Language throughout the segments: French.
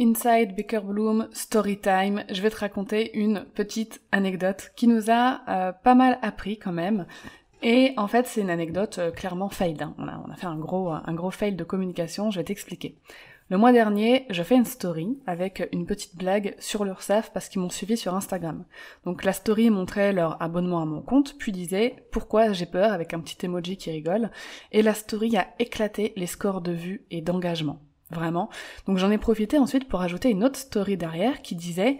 Inside Baker Bloom Story Time, je vais te raconter une petite anecdote qui nous a euh, pas mal appris quand même. Et en fait, c'est une anecdote euh, clairement fail. Hein. On, a, fait un gros, un gros fail de communication, je vais t'expliquer. Le mois dernier, je fais une story avec une petite blague sur l'URSAF parce qu'ils m'ont suivi sur Instagram. Donc la story montrait leur abonnement à mon compte, puis disait pourquoi j'ai peur? avec un petit emoji qui rigole. Et la story a éclaté les scores de vues et d'engagement. Vraiment. Donc j'en ai profité ensuite pour ajouter une autre story derrière qui disait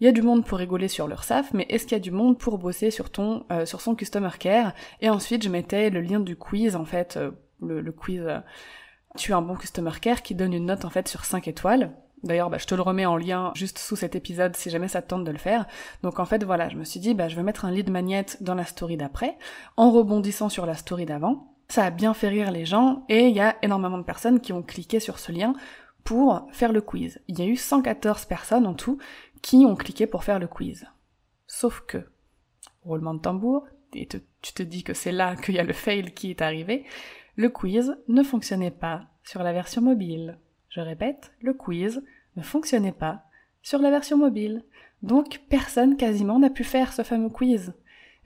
il y a du monde pour rigoler sur leur SAF, mais est-ce qu'il y a du monde pour bosser sur ton euh, sur son customer care? Et ensuite je mettais le lien du quiz en fait, euh, le, quiz euh, tu as un bon customer care qui donne une note en fait sur 5 étoiles. D'ailleurs, bah, je te le remets en lien juste sous cet épisode si jamais ça te tente de le faire. Donc en fait, voilà, je me suis dit, bah, je vais mettre un lead magnet dans la story d'après, en rebondissant sur la story d'avant. Ça a bien fait rire les gens et il y a énormément de personnes qui ont cliqué sur ce lien pour faire le quiz. Il y a eu 114 personnes en tout qui ont cliqué pour faire le quiz. Sauf que, roulement de tambour, et tu te dis que c'est là qu'il y a le fail qui est arrivé, le quiz ne fonctionnait pas sur la version mobile. Je répète, le quiz ne fonctionnait pas sur la version mobile. Donc personne quasiment n'a pu faire ce fameux quiz.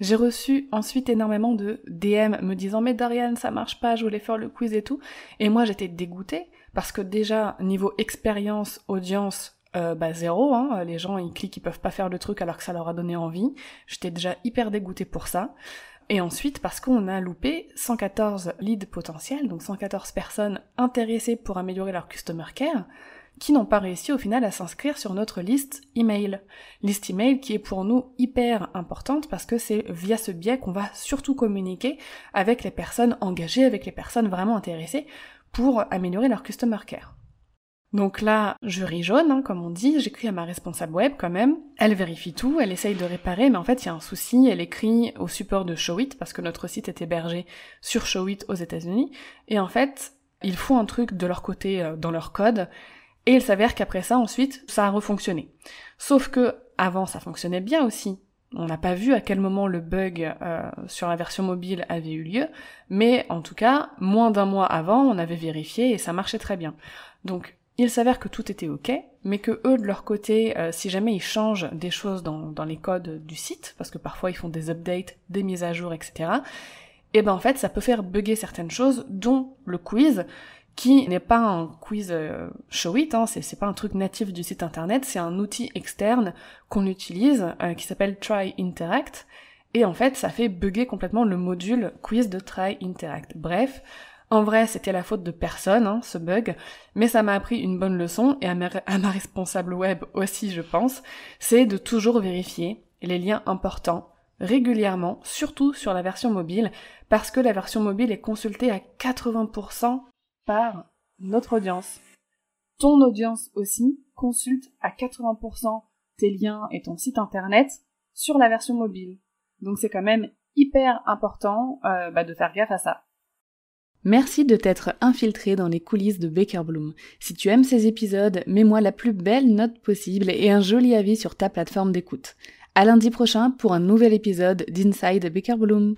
J'ai reçu ensuite énormément de DM me disant mais Darian ça marche pas, je voulais faire le quiz et tout. Et moi j'étais dégoûtée parce que déjà niveau expérience, audience, euh, bah zéro, hein. les gens ils cliquent, ils peuvent pas faire le truc alors que ça leur a donné envie. J'étais déjà hyper dégoûtée pour ça. Et ensuite parce qu'on a loupé 114 leads potentiels, donc 114 personnes intéressées pour améliorer leur customer care qui n'ont pas réussi au final à s'inscrire sur notre liste email. Liste email qui est pour nous hyper importante parce que c'est via ce biais qu'on va surtout communiquer avec les personnes engagées, avec les personnes vraiment intéressées pour améliorer leur customer care. Donc là, ris jaune, hein, comme on dit, j'écris à ma responsable web quand même. Elle vérifie tout, elle essaye de réparer, mais en fait il y a un souci, elle écrit au support de Showit, parce que notre site est hébergé sur Showit aux États-Unis, et en fait, ils font un truc de leur côté euh, dans leur code, et il s'avère qu'après ça, ensuite, ça a refonctionné. Sauf que avant, ça fonctionnait bien aussi. On n'a pas vu à quel moment le bug euh, sur la version mobile avait eu lieu, mais en tout cas, moins d'un mois avant, on avait vérifié et ça marchait très bien. Donc, il s'avère que tout était ok, mais que eux, de leur côté, euh, si jamais ils changent des choses dans, les codes du site, parce que parfois ils font des updates, des mises à jour, etc., et ben en fait, ça peut faire bugger certaines choses, dont le quiz, qui n'est pas un quiz euh, show it, hein, c'est pas un truc natif du site internet, c'est un outil externe qu'on utilise euh, qui s'appelle Try Interact, et en fait ça fait bugger complètement le module quiz de Try Interact. Bref, en vrai c'était la faute de personne, hein, ce bug, mais ça m'a appris une bonne leçon, et à ma, à ma responsable web aussi je pense, c'est de toujours vérifier les liens importants régulièrement, surtout sur la version mobile, parce que la version mobile est consultée à 80% par notre audience. Ton audience aussi consulte à 80% tes liens et ton site internet sur la version mobile. Donc c'est quand même hyper important euh, bah, de faire gaffe à ça. Merci de t'être infiltré dans les coulisses de Baker Bloom. Si tu aimes ces épisodes, mets-moi la plus belle note possible et un joli avis sur ta plateforme d'écoute. À lundi prochain pour un nouvel épisode d'Inside Baker Bloom.